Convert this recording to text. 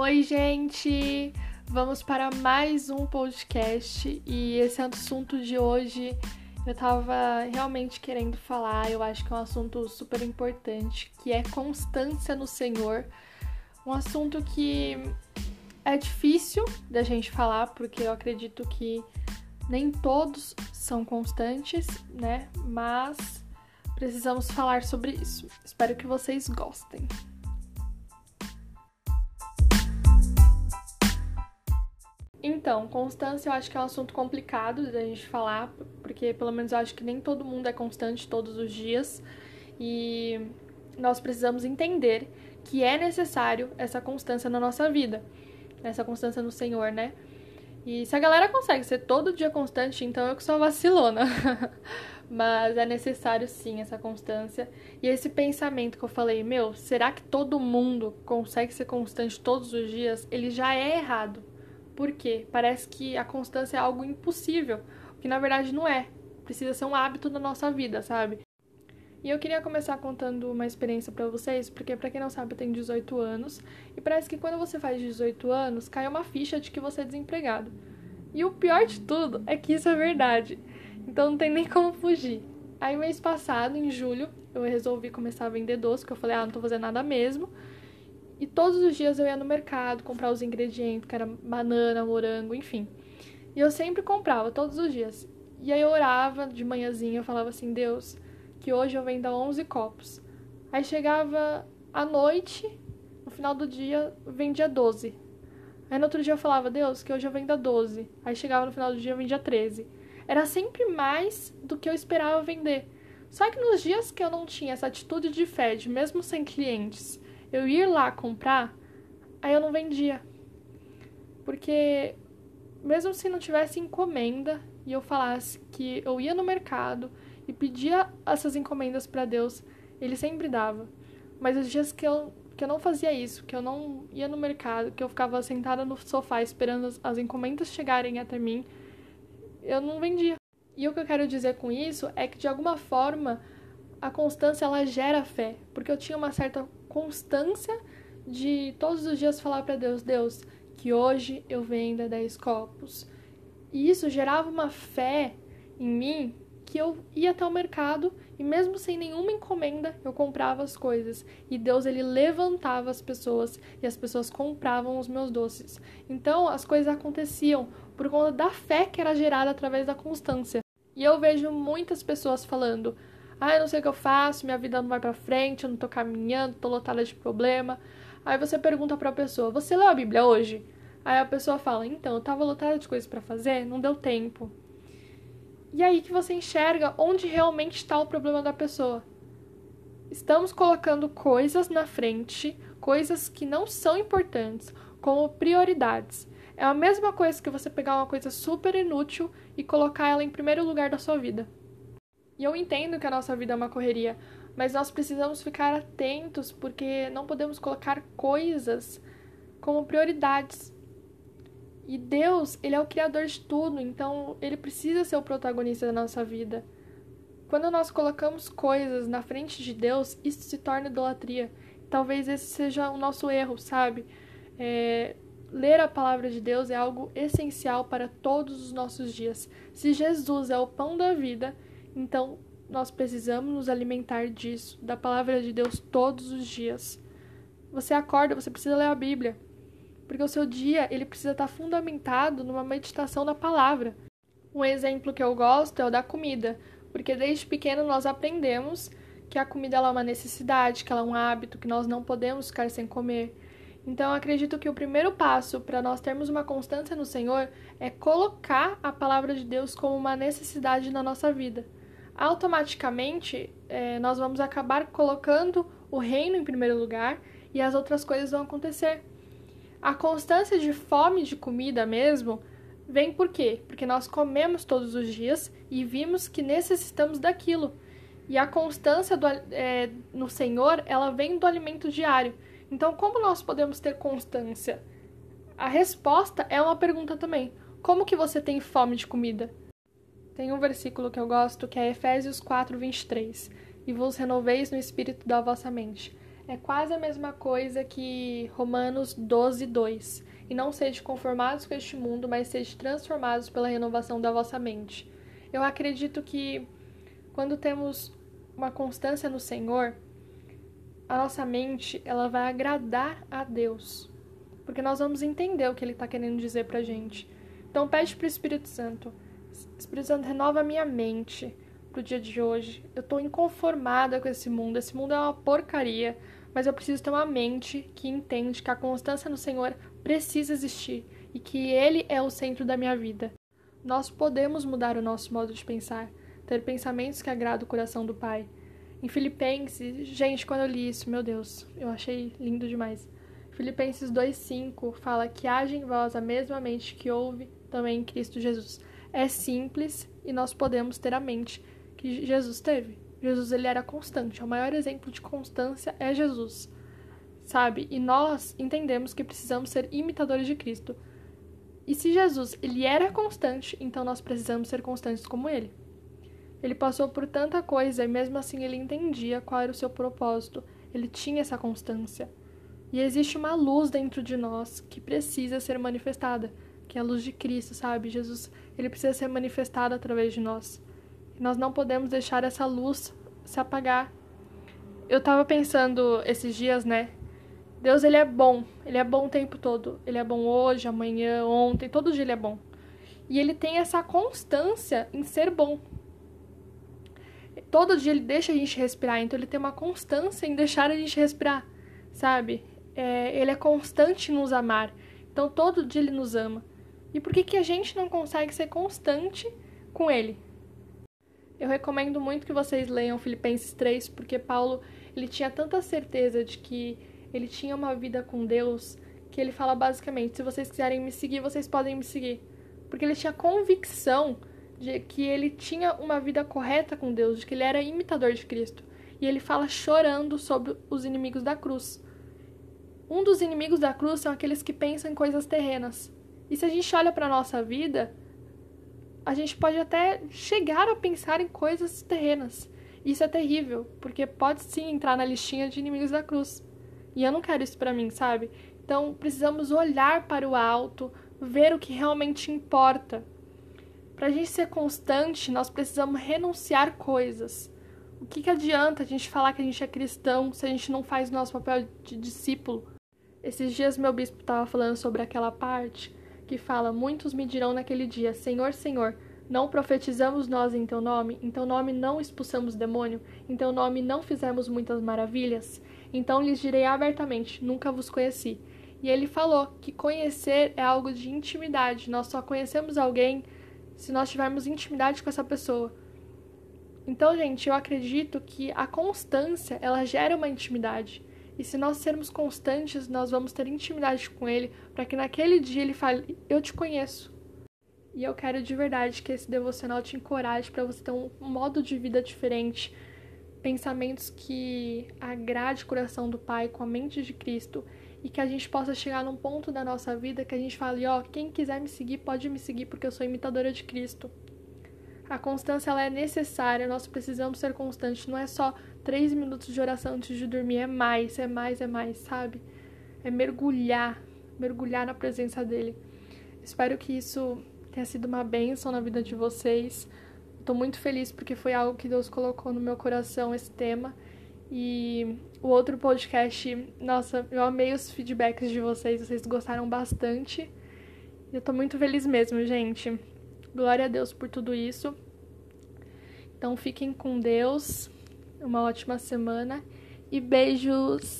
Oi, gente! Vamos para mais um podcast e esse assunto de hoje eu tava realmente querendo falar. Eu acho que é um assunto super importante, que é constância no Senhor. Um assunto que é difícil da gente falar, porque eu acredito que nem todos são constantes, né? Mas precisamos falar sobre isso. Espero que vocês gostem. Então, constância eu acho que é um assunto complicado da gente falar, porque pelo menos eu acho que nem todo mundo é constante todos os dias e nós precisamos entender que é necessário essa constância na nossa vida, essa constância no Senhor, né? E se a galera consegue ser todo dia constante, então eu que sou vacilona. Mas é necessário sim essa constância. E esse pensamento que eu falei, meu, será que todo mundo consegue ser constante todos os dias? Ele já é errado. Por quê? Parece que a constância é algo impossível, o que na verdade não é. Precisa ser um hábito da nossa vida, sabe? E eu queria começar contando uma experiência para vocês, porque para quem não sabe, eu tenho 18 anos, e parece que quando você faz 18 anos, cai uma ficha de que você é desempregado. E o pior de tudo é que isso é verdade. Então não tem nem como fugir. Aí mês passado, em julho, eu resolvi começar a vender doce, porque eu falei, ah, não tô fazendo nada mesmo. E todos os dias eu ia no mercado comprar os ingredientes, que era banana, morango, enfim. E eu sempre comprava, todos os dias. E aí eu orava de manhãzinha, eu falava assim, Deus, que hoje eu venda 11 copos. Aí chegava à noite, no final do dia, vendia 12. Aí no outro dia eu falava, Deus, que hoje eu venda 12. Aí chegava no final do dia, vendia 13. Era sempre mais do que eu esperava vender. Só que nos dias que eu não tinha essa atitude de fé, de mesmo sem clientes, eu ir lá comprar, aí eu não vendia. Porque mesmo se não tivesse encomenda e eu falasse que eu ia no mercado e pedia essas encomendas para Deus, ele sempre dava. Mas os dias que eu, que eu não fazia isso, que eu não ia no mercado, que eu ficava sentada no sofá esperando as, as encomendas chegarem até mim, eu não vendia. E o que eu quero dizer com isso é que de alguma forma a constância ela gera fé, porque eu tinha uma certa constância de todos os dias falar para Deus: Deus, que hoje eu venda 10 copos. E isso gerava uma fé em mim que eu ia até o mercado e mesmo sem nenhuma encomenda eu comprava as coisas e Deus ele levantava as pessoas e as pessoas compravam os meus doces. Então as coisas aconteciam por conta da fé que era gerada através da constância. E eu vejo muitas pessoas falando: eu não sei o que eu faço, minha vida não vai para frente, eu não tô caminhando, tô lotada de problema. Aí você pergunta para a pessoa: "Você leu a Bíblia hoje?" Aí a pessoa fala: "Então, eu tava lotada de coisas para fazer, não deu tempo." E aí que você enxerga onde realmente está o problema da pessoa. Estamos colocando coisas na frente, coisas que não são importantes, como prioridades. É a mesma coisa que você pegar uma coisa super inútil e colocar ela em primeiro lugar da sua vida. E eu entendo que a nossa vida é uma correria, mas nós precisamos ficar atentos porque não podemos colocar coisas como prioridades. E Deus, ele é o criador de tudo, então ele precisa ser o protagonista da nossa vida. Quando nós colocamos coisas na frente de Deus, isso se torna idolatria. Talvez esse seja o nosso erro, sabe? É, ler a palavra de Deus é algo essencial para todos os nossos dias. Se Jesus é o pão da vida, então, nós precisamos nos alimentar disso, da palavra de Deus todos os dias. Você acorda, você precisa ler a Bíblia, porque o seu dia ele precisa estar fundamentado numa meditação da palavra. Um exemplo que eu gosto é o da comida, porque desde pequeno nós aprendemos que a comida é uma necessidade, que ela é um hábito, que nós não podemos ficar sem comer. Então, acredito que o primeiro passo para nós termos uma constância no Senhor é colocar a palavra de Deus como uma necessidade na nossa vida automaticamente é, nós vamos acabar colocando o reino em primeiro lugar e as outras coisas vão acontecer. A constância de fome de comida mesmo vem por quê? Porque nós comemos todos os dias e vimos que necessitamos daquilo. E a constância do, é, no Senhor, ela vem do alimento diário. Então, como nós podemos ter constância? A resposta é uma pergunta também. Como que você tem fome de comida? Tem um versículo que eu gosto que é Efésios 4, 23. E vos renoveis no espírito da vossa mente. é quase a mesma coisa que Romanos 12, 2. E não sejam conformados com este mundo, mas sejam transformados pela renovação da vossa mente. Eu acredito que quando temos uma constância no Senhor, a nossa mente ela vai agradar a Deus, porque nós vamos entender o que Ele está querendo dizer para gente. Então pede para o Espírito Santo, Espírito Santo renova a minha mente pro dia de hoje. Eu estou inconformada com esse mundo. Esse mundo é uma porcaria mas eu preciso ter uma mente que entende que a constância no Senhor precisa existir e que Ele é o centro da minha vida. Nós podemos mudar o nosso modo de pensar, ter pensamentos que agradam o coração do Pai. Em Filipenses, gente, quando eu li isso, meu Deus, eu achei lindo demais. Filipenses 2,5 fala que age em vós a mesma mente que houve também em Cristo Jesus. É simples e nós podemos ter a mente que Jesus teve. Jesus ele era constante. O maior exemplo de constância é Jesus, sabe? E nós entendemos que precisamos ser imitadores de Cristo. E se Jesus ele era constante, então nós precisamos ser constantes como ele. Ele passou por tanta coisa e mesmo assim ele entendia qual era o seu propósito. Ele tinha essa constância. E existe uma luz dentro de nós que precisa ser manifestada, que é a luz de Cristo, sabe? Jesus, ele precisa ser manifestado através de nós. Nós não podemos deixar essa luz se apagar. Eu tava pensando esses dias, né? Deus, ele é bom. Ele é bom o tempo todo. Ele é bom hoje, amanhã, ontem, todo dia ele é bom. E ele tem essa constância em ser bom. Todo dia ele deixa a gente respirar, então ele tem uma constância em deixar a gente respirar, sabe? É, ele é constante em nos amar. Então todo dia ele nos ama. E por que, que a gente não consegue ser constante com ele? Eu recomendo muito que vocês leiam Filipenses 3, porque Paulo, ele tinha tanta certeza de que ele tinha uma vida com Deus, que ele fala basicamente, se vocês quiserem me seguir, vocês podem me seguir. Porque ele tinha convicção de que ele tinha uma vida correta com Deus, de que ele era imitador de Cristo. E ele fala chorando sobre os inimigos da cruz. Um dos inimigos da cruz são aqueles que pensam em coisas terrenas. E se a gente olha para a nossa vida, a gente pode até chegar a pensar em coisas terrenas. Isso é terrível, porque pode sim entrar na listinha de inimigos da cruz. E eu não quero isso para mim, sabe? Então precisamos olhar para o alto, ver o que realmente importa. Para a gente ser constante, nós precisamos renunciar coisas. O que, que adianta a gente falar que a gente é cristão se a gente não faz nosso papel de discípulo? Esses dias meu bispo estava falando sobre aquela parte que fala: Muitos me dirão naquele dia: Senhor, Senhor, não profetizamos nós em teu nome? Em teu nome não expulsamos demônio? Em teu nome não fizemos muitas maravilhas? Então lhes direi abertamente: Nunca vos conheci. E ele falou que conhecer é algo de intimidade. Nós só conhecemos alguém se nós tivermos intimidade com essa pessoa. Então, gente, eu acredito que a constância, ela gera uma intimidade. E se nós sermos constantes, nós vamos ter intimidade com Ele, para que naquele dia Ele fale: Eu te conheço. E eu quero de verdade que esse devocional te encoraje para você ter um modo de vida diferente, pensamentos que agrade o coração do Pai com a mente de Cristo e que a gente possa chegar num ponto da nossa vida que a gente fale: Ó, oh, quem quiser me seguir, pode me seguir porque eu sou imitadora de Cristo. A constância ela é necessária, nós precisamos ser constantes, não é só três minutos de oração antes de dormir, é mais, é mais, é mais, sabe? É mergulhar, mergulhar na presença dele. Espero que isso tenha sido uma bênção na vida de vocês. Estou muito feliz porque foi algo que Deus colocou no meu coração esse tema. E o outro podcast, nossa, eu amei os feedbacks de vocês, vocês gostaram bastante. Eu tô muito feliz mesmo, gente. Glória a Deus por tudo isso. Então fiquem com Deus, uma ótima semana e beijos!